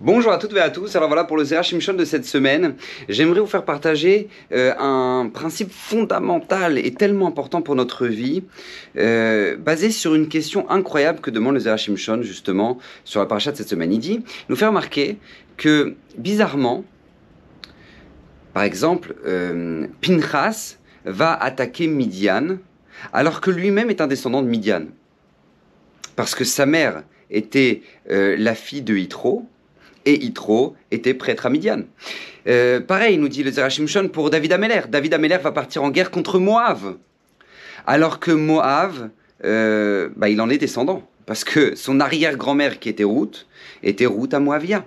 Bonjour à toutes et à tous. Alors voilà pour le Zera Shimshon de cette semaine. J'aimerais vous faire partager euh, un principe fondamental et tellement important pour notre vie, euh, basé sur une question incroyable que demande le Zera Shimshon justement sur la paracha de cette semaine. Il dit, nous fait remarquer que bizarrement, par exemple, euh, Pinchas va attaquer Midian alors que lui-même est un descendant de Midian. Parce que sa mère était la fille de Yitro, et Yitro était prêtre à Midian. Euh, pareil, nous dit le Zerachimshon pour David Ameller. David Ameller va partir en guerre contre Moab. Alors que Moab, euh, bah, il en est descendant. Parce que son arrière-grand-mère qui était Ruth, était Ruth à Moavia.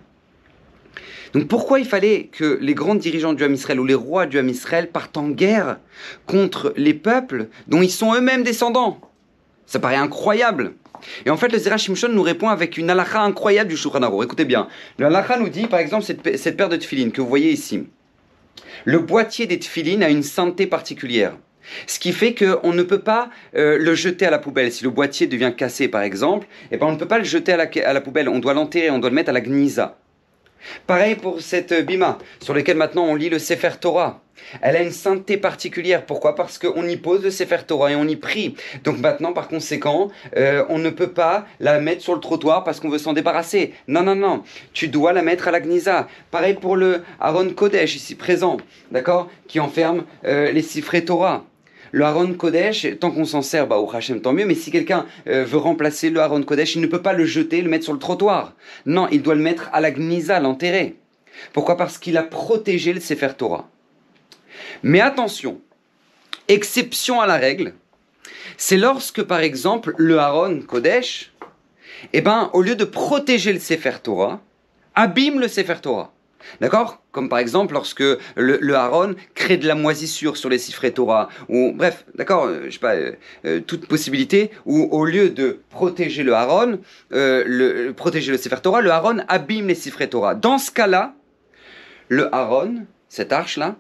Donc pourquoi il fallait que les grands dirigeants du Ham Israël ou les rois du Ham Israël partent en guerre contre les peuples dont ils sont eux-mêmes descendants? Ça paraît incroyable. Et en fait, le Zera Shimshon nous répond avec une halakha incroyable du Shulchan Écoutez bien. Le halakha nous dit, par exemple, cette, paire de tefilines que vous voyez ici. Le boîtier des tefilines a une sainteté particulière. Ce qui fait qu'on ne peut pas euh, le jeter à la poubelle. Si le boîtier devient cassé, par exemple, eh ben, on ne peut pas le jeter à la, à la poubelle. On doit l'enterrer, on doit le mettre à la gnisa. Pareil pour cette bima, sur laquelle maintenant on lit le Sefer Torah. Elle a une sainteté particulière. Pourquoi? Parce qu'on y pose le Sefer Torah et on y prie. Donc maintenant, par conséquent, euh, on ne peut pas la mettre sur le trottoir parce qu'on veut s'en débarrasser. Non, non, non. Tu dois la mettre à la Gnisa. Pareil pour le Aaron Kodesh, ici présent, d'accord? Qui enferme euh, les Sifré Torah. Le Aaron Kodesh, tant qu'on s'en sert, bah, au Hachem, tant mieux, mais si quelqu'un euh, veut remplacer le Aaron Kodesh, il ne peut pas le jeter, le mettre sur le trottoir. Non, il doit le mettre à la Gnisa, l'enterrer. Pourquoi? Parce qu'il a protégé le Sefer Torah. Mais attention, exception à la règle, c'est lorsque, par exemple, le Aaron Kodesh, eh ben, au lieu de protéger le Sefer Torah, abîme le Sefer Torah. D'accord? Comme par exemple lorsque le, le Aaron crée de la moisissure sur les Sifré Torah, ou bref, d'accord, euh, je sais pas, euh, euh, toute possibilité où au lieu de protéger le Aaron, le, protéger le Sefer Torah, le Aaron abîme les Sifré Torah. Dans ce cas-là, le Aaron, cette arche-là,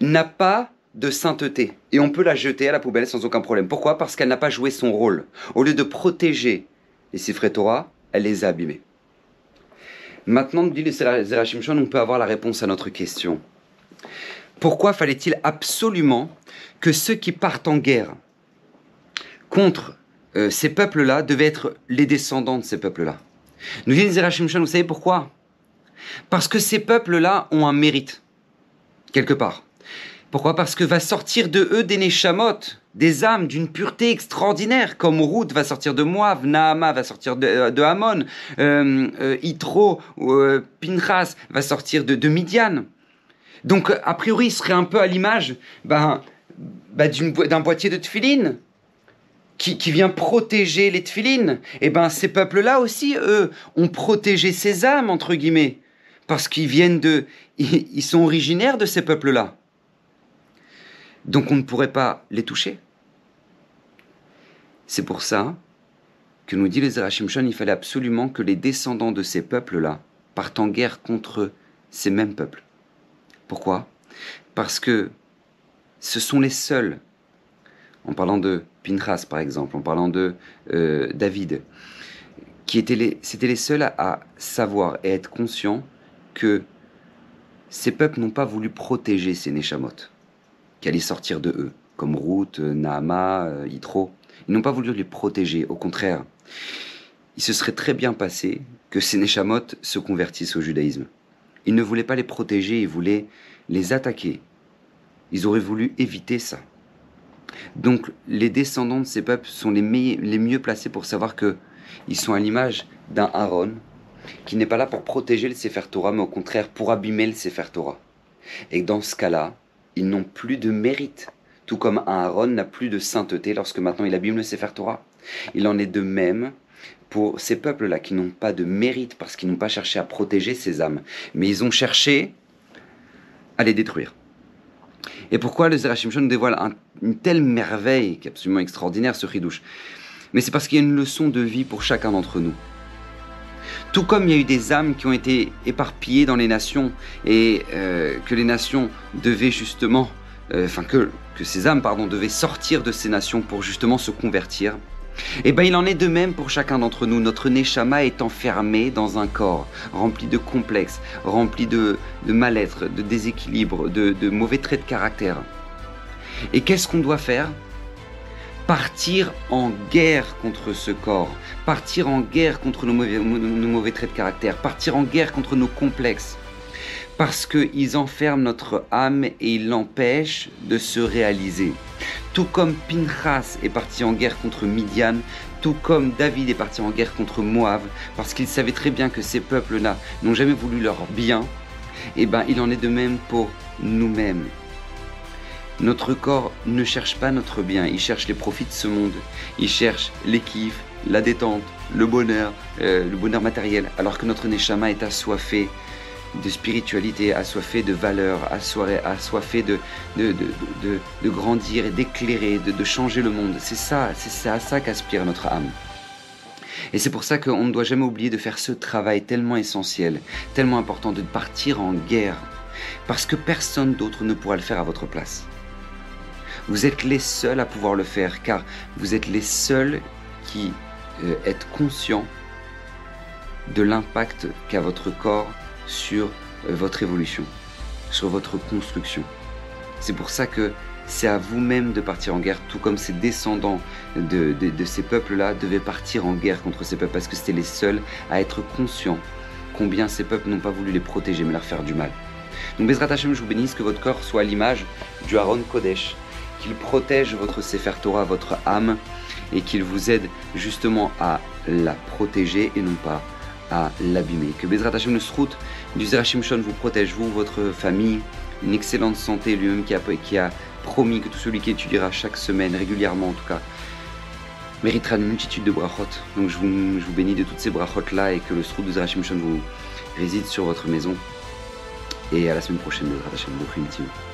n'a pas de sainteté et on peut la jeter à la poubelle sans aucun problème. Pourquoi? Parce qu'elle n'a pas joué son rôle. Au lieu de protéger les Sifré Torah, elle les a abîmés. Maintenant, dit le on peut avoir la réponse à notre question. Pourquoi fallait-il absolument que ceux qui partent en guerre contre euh, ces peuples-là devaient être les descendants de ces peuples-là? Nous dit le Zerachim vous savez pourquoi? Parce que ces peuples-là ont un mérite, quelque part. Pourquoi Parce que va sortir de eux des Neshamot, des âmes d'une pureté extraordinaire, comme Ruth va sortir de Moab, Naama va sortir de, euh, Hamon, euh, euh, Itro, euh, Pinchas va sortir de, Midian. Donc, a priori, il serait un peu à l'image ben, ben d'un boîtier de tefilin qui, qui, vient protéger les tefilines. Et eh ben, ces peuples-là aussi, eux, ont protégé ces âmes, entre guillemets, parce qu'ils viennent de... ils sont originaires de ces peuples-là. Donc on ne pourrait pas les toucher. C'est pour ça que nous dit les Shon, il fallait absolument que les descendants de ces peuples-là partent en guerre contre ces mêmes peuples. Pourquoi? Parce que ce sont les seuls, en parlant de Pinchas par exemple, en parlant de euh, David, qui étaient les, c'était les seuls à, savoir et être conscients que ces peuples n'ont pas voulu protéger ces Neshamot qui allaient sortir de eux, comme Ruth, Naama, euh, Yitro. Ils n'ont pas voulu les protéger, au contraire. Il se serait très bien passé que ces se convertissent au judaïsme. Ils ne voulaient pas les protéger, ils voulaient les attaquer. Ils auraient voulu éviter ça. Donc les descendants de ces peuples sont les, les mieux placés pour savoir que ils sont à l'image d'un Aaron qui n'est pas là pour protéger le Sefer Torah, mais au contraire pour abîmer le Sefer Torah. Et dans ce cas-là, ils n'ont plus de mérite, tout comme Aaron n'a plus de sainteté lorsque maintenant il abîme le Sefer Torah. Il en est de même pour ces peuples-là qui n'ont pas de mérite parce qu'ils n'ont pas cherché à protéger ces âmes, mais ils ont cherché à les détruire. Et pourquoi le Zerachim nous dévoile une telle merveille qui est absolument extraordinaire, ce ridouche Mais c'est parce qu'il y a une leçon de vie pour chacun d'entre nous. Tout comme il y a eu des âmes qui ont été éparpillées dans les nations et euh, que les nations devaient justement, euh, enfin que, ces âmes, pardon, devaient sortir de ces nations pour justement se convertir, eh bien il en est de même pour chacun d'entre nous. Notre neshama est enfermé dans un corps rempli de complexes, rempli de, mal-être, de déséquilibre, de, mauvais traits de caractère. Et qu'est-ce qu'on doit faire? Partir en guerre contre ce corps, partir en guerre contre nos mauvais, traits de caractère, partir en guerre contre nos complexes parce qu'ils enferment notre âme et ils l'empêchent de se réaliser. Tout comme Pinchas est parti en guerre contre Midian, tout comme David est parti en guerre contre Moab, parce qu'il savait très bien que ces peuples-là n'ont jamais voulu leur bien, et eh ben il en est de même pour nous-mêmes. Notre corps ne cherche pas notre bien, il cherche les profits de ce monde, il cherche les la détente, le bonheur, euh, le bonheur matériel, alors que notre neshama est assoiffé de spiritualité, assoiffé de valeur, assoiffé de, de grandir et d'éclairer, de, changer le monde. C'est ça, c'est à ça qu'aspire notre âme. Et c'est pour ça qu'on ne doit jamais oublier de faire ce travail tellement essentiel, tellement important, de partir en guerre. Parce que personne d'autre ne pourra le faire à votre place. Vous êtes les seuls à pouvoir le faire, car vous êtes les seuls qui euh, êtes conscients de l'impact qu'a votre corps sur euh, votre évolution, sur votre construction. C'est pour ça que c'est à vous-même de partir en guerre, tout comme ces descendants de, ces peuples-là devaient partir en guerre contre ces peuples, parce que c'était les seuls à être conscients combien ces peuples n'ont pas voulu les protéger, mais leur faire du mal. Donc Bezrat Hashem, je vous bénisse que votre corps soit à l'image du Haron Kodesh, qu'il protège votre Sefer Torah, votre âme, et qu'il vous aide justement à la protéger et non pas à l'abîmer. Que Bezrat Hashem le Srout du Zerachim Shon vous protège, vous, votre famille, une excellente santé, lui-même qui a, promis que tout celui qui étudiera chaque semaine, régulièrement en tout cas, méritera une multitude de brachot. Donc je vous, bénis de toutes ces brachot-là et que le Srout du Zerachim Shon vous réside sur votre maison. Et à la semaine prochaine, Bezrat Hashem, vous